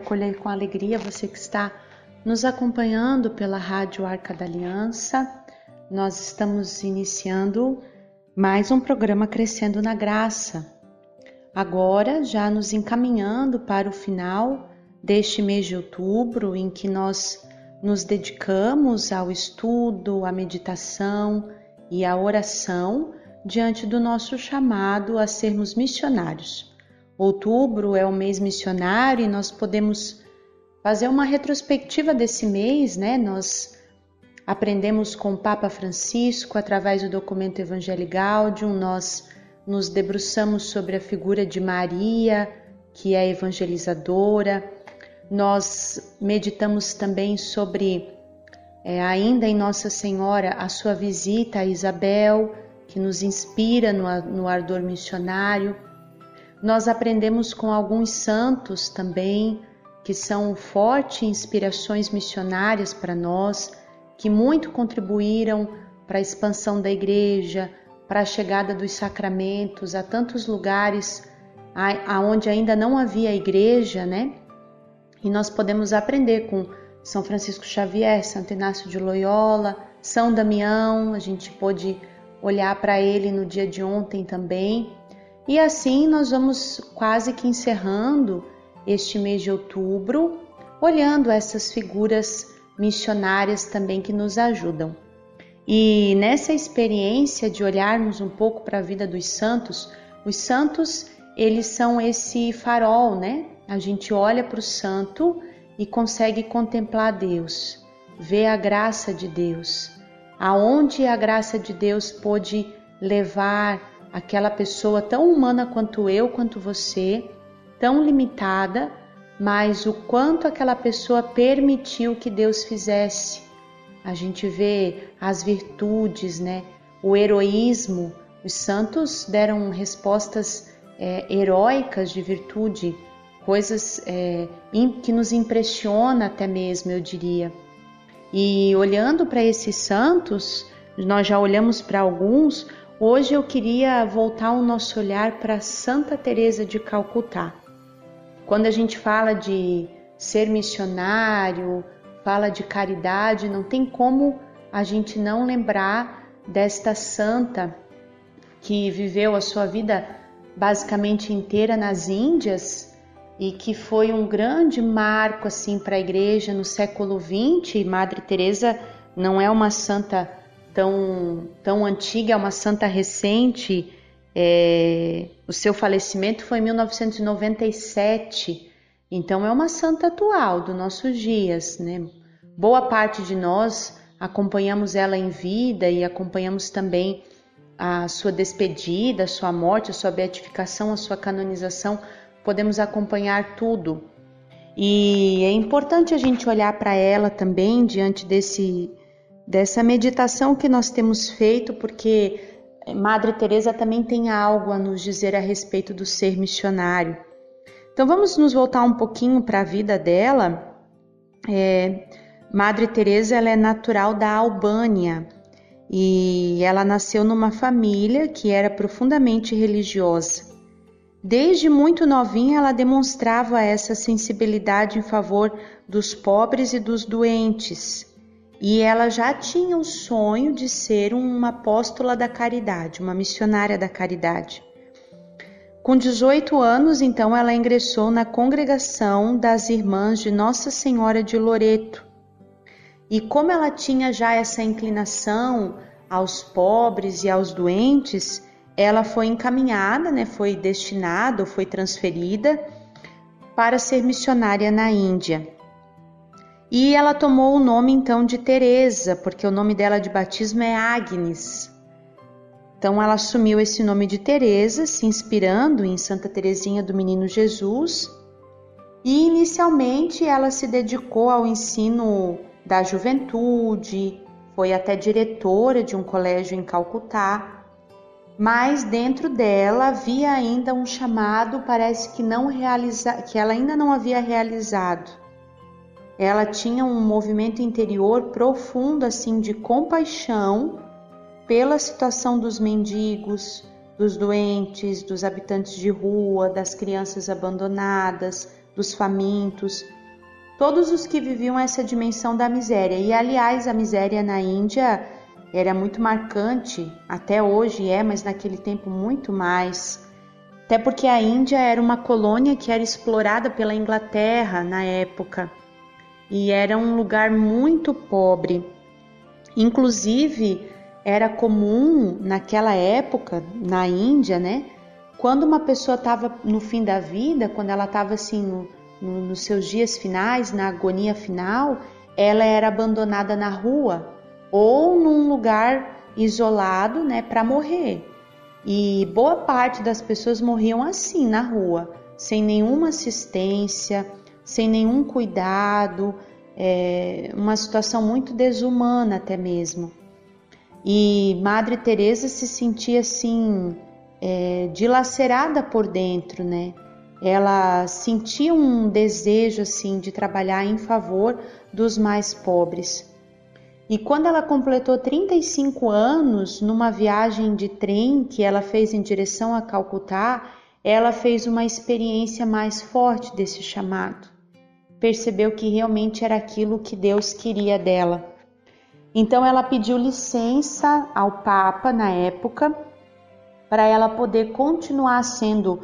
acolher com alegria você que está nos acompanhando pela Rádio Arca da Aliança. Nós estamos iniciando mais um programa Crescendo na Graça. Agora, já nos encaminhando para o final deste mês de outubro, em que nós nos dedicamos ao estudo, à meditação e à oração diante do nosso chamado a sermos missionários. Outubro é o mês missionário e nós podemos fazer uma retrospectiva desse mês, né? Nós aprendemos com o Papa Francisco através do documento Evangelii Gaudium, nós nos debruçamos sobre a figura de Maria, que é evangelizadora. Nós meditamos também sobre é, ainda em Nossa Senhora a sua visita a Isabel, que nos inspira no, no ardor missionário. Nós aprendemos com alguns santos também, que são fortes inspirações missionárias para nós, que muito contribuíram para a expansão da igreja, para a chegada dos sacramentos a tantos lugares aonde ainda não havia igreja, né? E nós podemos aprender com São Francisco Xavier, Santo Inácio de Loyola, São Damião, a gente pôde olhar para ele no dia de ontem também e assim nós vamos quase que encerrando este mês de outubro, olhando essas figuras missionárias também que nos ajudam. E nessa experiência de olharmos um pouco para a vida dos santos, os santos, eles são esse farol, né? A gente olha para o santo e consegue contemplar Deus, ver a graça de Deus, aonde a graça de Deus pôde levar aquela pessoa tão humana quanto eu, quanto você, tão limitada, mas o quanto aquela pessoa permitiu que Deus fizesse. A gente vê as virtudes, né? O heroísmo. Os santos deram respostas é, heróicas de virtude, coisas é, que nos impressiona até mesmo, eu diria. E olhando para esses santos, nós já olhamos para alguns, Hoje eu queria voltar o nosso olhar para Santa Teresa de Calcutá. Quando a gente fala de ser missionário, fala de caridade, não tem como a gente não lembrar desta santa que viveu a sua vida basicamente inteira nas Índias e que foi um grande marco assim para a igreja no século XX. Madre Teresa não é uma santa tão, tão antiga, é uma santa recente. É, o seu falecimento foi em 1997, então é uma santa atual dos nossos dias, né? Boa parte de nós acompanhamos ela em vida e acompanhamos também a sua despedida, a sua morte, a sua beatificação, a sua canonização, podemos acompanhar tudo. E é importante a gente olhar para ela também diante desse dessa meditação que nós temos feito, porque Madre Teresa também tem algo a nos dizer a respeito do ser missionário. Então vamos nos voltar um pouquinho para a vida dela. É, Madre Teresa ela é natural da Albânia e ela nasceu numa família que era profundamente religiosa. Desde muito novinha ela demonstrava essa sensibilidade em favor dos pobres e dos doentes e ela já tinha o sonho de ser uma apóstola da caridade, uma missionária da caridade. Com 18 anos, então, ela ingressou na congregação das Irmãs de Nossa Senhora de Loreto. E como ela tinha já essa inclinação aos pobres e aos doentes, ela foi encaminhada, né, foi destinada foi transferida para ser missionária na Índia. E ela tomou o nome então de Teresa, porque o nome dela de batismo é Agnes. Então ela assumiu esse nome de Teresa, se inspirando em Santa Teresinha do Menino Jesus, e inicialmente ela se dedicou ao ensino da juventude, foi até diretora de um colégio em Calcutá, mas dentro dela havia ainda um chamado, parece que não realiza, que ela ainda não havia realizado ela tinha um movimento interior profundo assim de compaixão pela situação dos mendigos, dos doentes, dos habitantes de rua, das crianças abandonadas, dos famintos, todos os que viviam essa dimensão da miséria. E aliás, a miséria na Índia era muito marcante, até hoje é, mas naquele tempo muito mais. Até porque a Índia era uma colônia que era explorada pela Inglaterra na época e era um lugar muito pobre. Inclusive, era comum naquela época na Índia, né? Quando uma pessoa estava no fim da vida, quando ela estava assim no, no, nos seus dias finais, na agonia final, ela era abandonada na rua ou num lugar isolado, né, para morrer. E boa parte das pessoas morriam assim na rua, sem nenhuma assistência, sem nenhum cuidado, é, uma situação muito desumana até mesmo. E Madre Teresa se sentia assim é, dilacerada por dentro, né? Ela sentia um desejo assim de trabalhar em favor dos mais pobres. E quando ela completou 35 anos, numa viagem de trem que ela fez em direção a Calcutá, ela fez uma experiência mais forte desse chamado. Percebeu que realmente era aquilo que Deus queria dela. Então ela pediu licença ao Papa na época para ela poder continuar sendo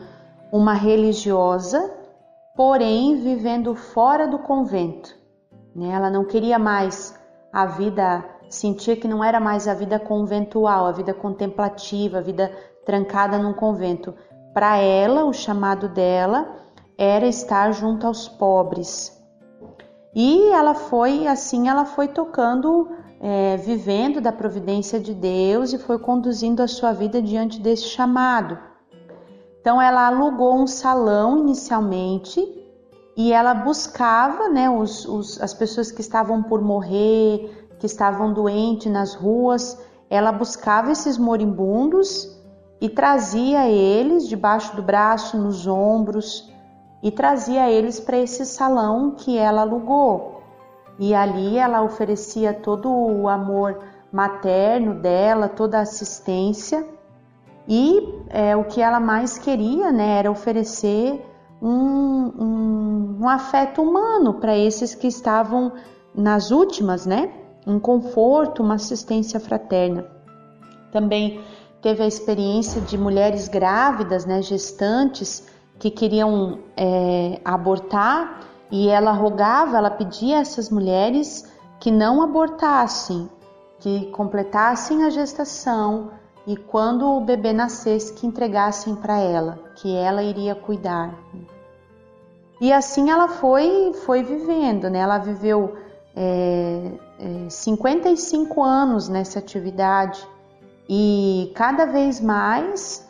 uma religiosa, porém vivendo fora do convento. Né? Ela não queria mais a vida, sentia que não era mais a vida conventual, a vida contemplativa, a vida trancada num convento. Para ela, o chamado dela era estar junto aos pobres. E ela foi assim, ela foi tocando, é, vivendo da providência de Deus e foi conduzindo a sua vida diante desse chamado. Então ela alugou um salão inicialmente e ela buscava né, os, os, as pessoas que estavam por morrer, que estavam doentes nas ruas, ela buscava esses moribundos e trazia eles debaixo do braço, nos ombros, e trazia eles para esse salão que ela alugou. E ali ela oferecia todo o amor materno dela, toda a assistência. E é, o que ela mais queria né, era oferecer um, um, um afeto humano para esses que estavam nas últimas, né? Um conforto, uma assistência fraterna. Também teve a experiência de mulheres grávidas, né, gestantes, que queriam é, abortar e ela rogava, ela pedia a essas mulheres que não abortassem, que completassem a gestação e quando o bebê nascesse que entregassem para ela, que ela iria cuidar. E assim ela foi foi vivendo, né? Ela viveu é, é, 55 anos nessa atividade e cada vez mais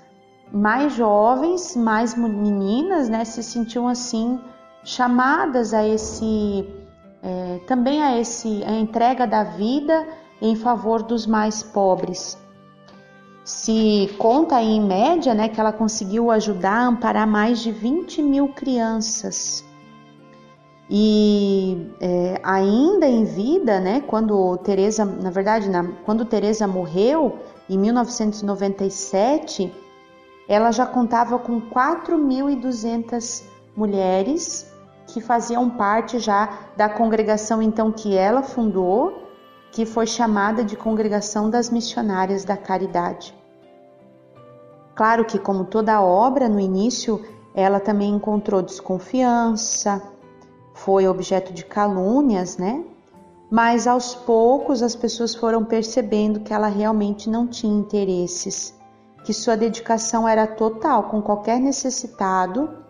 mais jovens, mais meninas, né, se sentiam assim chamadas a esse é, também a esse a entrega da vida em favor dos mais pobres. Se conta aí em média né, que ela conseguiu ajudar a amparar mais de 20 mil crianças. E é, ainda em vida, né, quando Teresa, na verdade, na, quando Teresa morreu em 1997, ela já contava com 4.200 mulheres que faziam parte já da congregação então que ela fundou que foi chamada de Congregação das Missionárias da Caridade. Claro que, como toda obra, no início ela também encontrou desconfiança, foi objeto de calúnias, né? Mas aos poucos as pessoas foram percebendo que ela realmente não tinha interesses, que sua dedicação era total com qualquer necessitado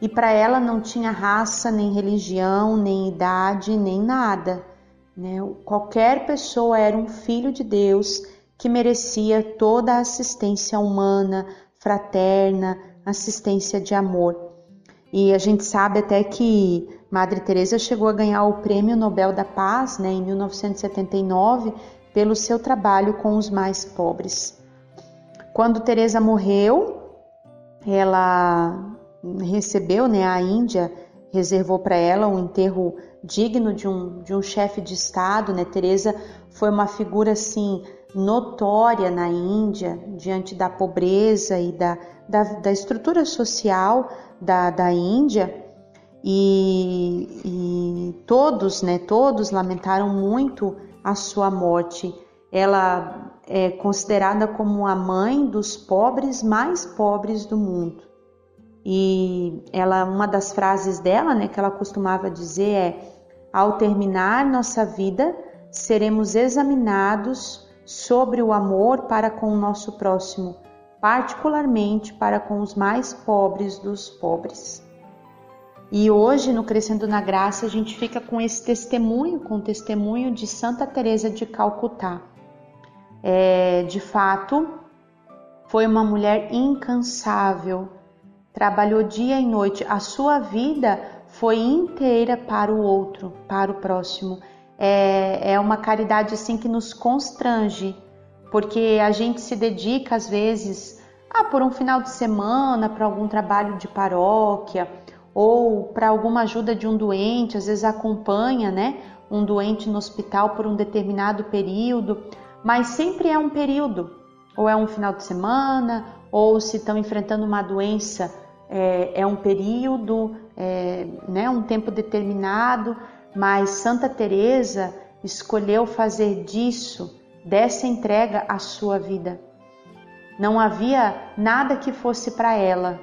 e para ela não tinha raça, nem religião, nem idade, nem nada. Né? Qualquer pessoa era um filho de Deus que merecia toda a assistência humana, fraterna, assistência de amor. E a gente sabe até que Madre Teresa chegou a ganhar o Prêmio Nobel da Paz, né, em 1979, pelo seu trabalho com os mais pobres. Quando Teresa morreu, ela recebeu, né, a Índia reservou para ela um enterro digno de um, de um chefe de Estado. Né? Teresa foi uma figura assim notória na Índia diante da pobreza e da, da, da estrutura social da, da Índia. E, e todos, né, todos lamentaram muito a sua morte. Ela é considerada como a mãe dos pobres mais pobres do mundo. E ela, uma das frases dela, né, que ela costumava dizer é: ao terminar nossa vida, seremos examinados sobre o amor para com o nosso próximo, particularmente para com os mais pobres dos pobres. E hoje, no Crescendo na Graça, a gente fica com esse testemunho, com o testemunho de Santa Teresa de Calcutá. É, de fato, foi uma mulher incansável, trabalhou dia e noite, a sua vida foi inteira para o outro, para o próximo. É, é uma caridade assim que nos constrange, porque a gente se dedica às vezes ah, por um final de semana, para algum trabalho de paróquia ou para alguma ajuda de um doente, às vezes acompanha, né, um doente no hospital por um determinado período, mas sempre é um período, ou é um final de semana, ou se estão enfrentando uma doença, é, é um período, é, né, um tempo determinado, mas Santa Teresa escolheu fazer disso, dessa entrega, a sua vida. Não havia nada que fosse para ela,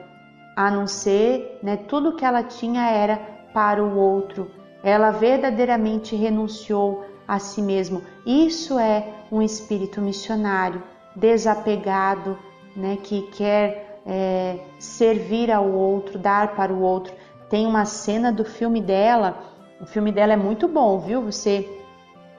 a não ser, né, tudo que ela tinha era para o outro. Ela verdadeiramente renunciou a si mesmo. Isso é um espírito missionário, desapegado, né, que quer é, servir ao outro, dar para o outro. Tem uma cena do filme dela, o filme dela é muito bom, viu? Você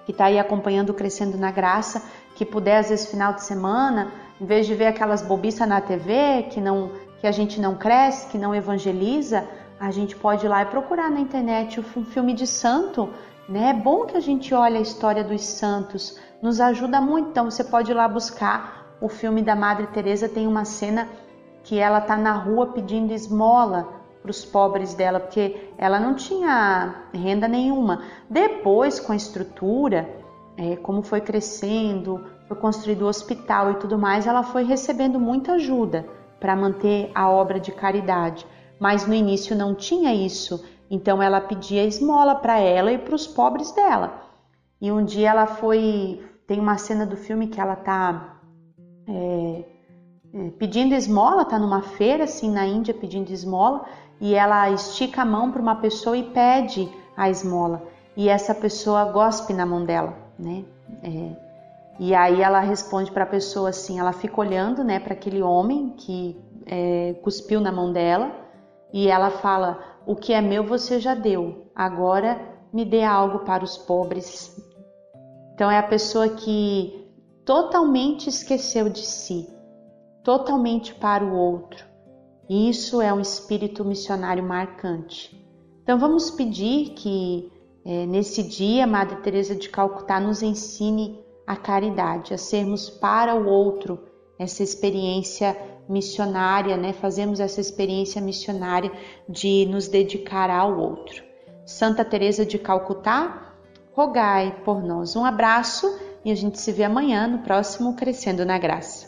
que está aí acompanhando Crescendo na Graça, que puder às vezes final de semana, em vez de ver aquelas bobiças na TV que não que a gente não cresce, que não evangeliza, a gente pode ir lá e procurar na internet um filme de santo, né? É bom que a gente olhe a história dos santos, nos ajuda muito. Então você pode ir lá buscar o filme da Madre Teresa, tem uma cena que ela tá na rua pedindo esmola para os pobres dela, porque ela não tinha renda nenhuma. Depois, com a estrutura, é, como foi crescendo, foi construído o hospital e tudo mais, ela foi recebendo muita ajuda para manter a obra de caridade. Mas no início não tinha isso, então ela pedia esmola para ela e para os pobres dela. E um dia ela foi. Tem uma cena do filme que ela tá é, é, pedindo esmola, tá numa feira assim na Índia pedindo esmola, e ela estica a mão para uma pessoa e pede a esmola. E essa pessoa gospe na mão dela, né? É, e aí ela responde para a pessoa assim, ela fica olhando, né, para aquele homem que é, cuspiu na mão dela e ela fala: "O que é meu você já deu. Agora me dê algo para os pobres." Então é a pessoa que totalmente esqueceu de si, totalmente para o outro. Isso é um espírito missionário marcante. Então vamos pedir que é, nesse dia Madre Teresa de Calcutá nos ensine a caridade, a sermos para o outro essa experiência missionária, né? Fazemos essa experiência missionária de nos dedicar ao outro. Santa Teresa de Calcutá, rogai por nós. Um abraço e a gente se vê amanhã no próximo Crescendo na Graça.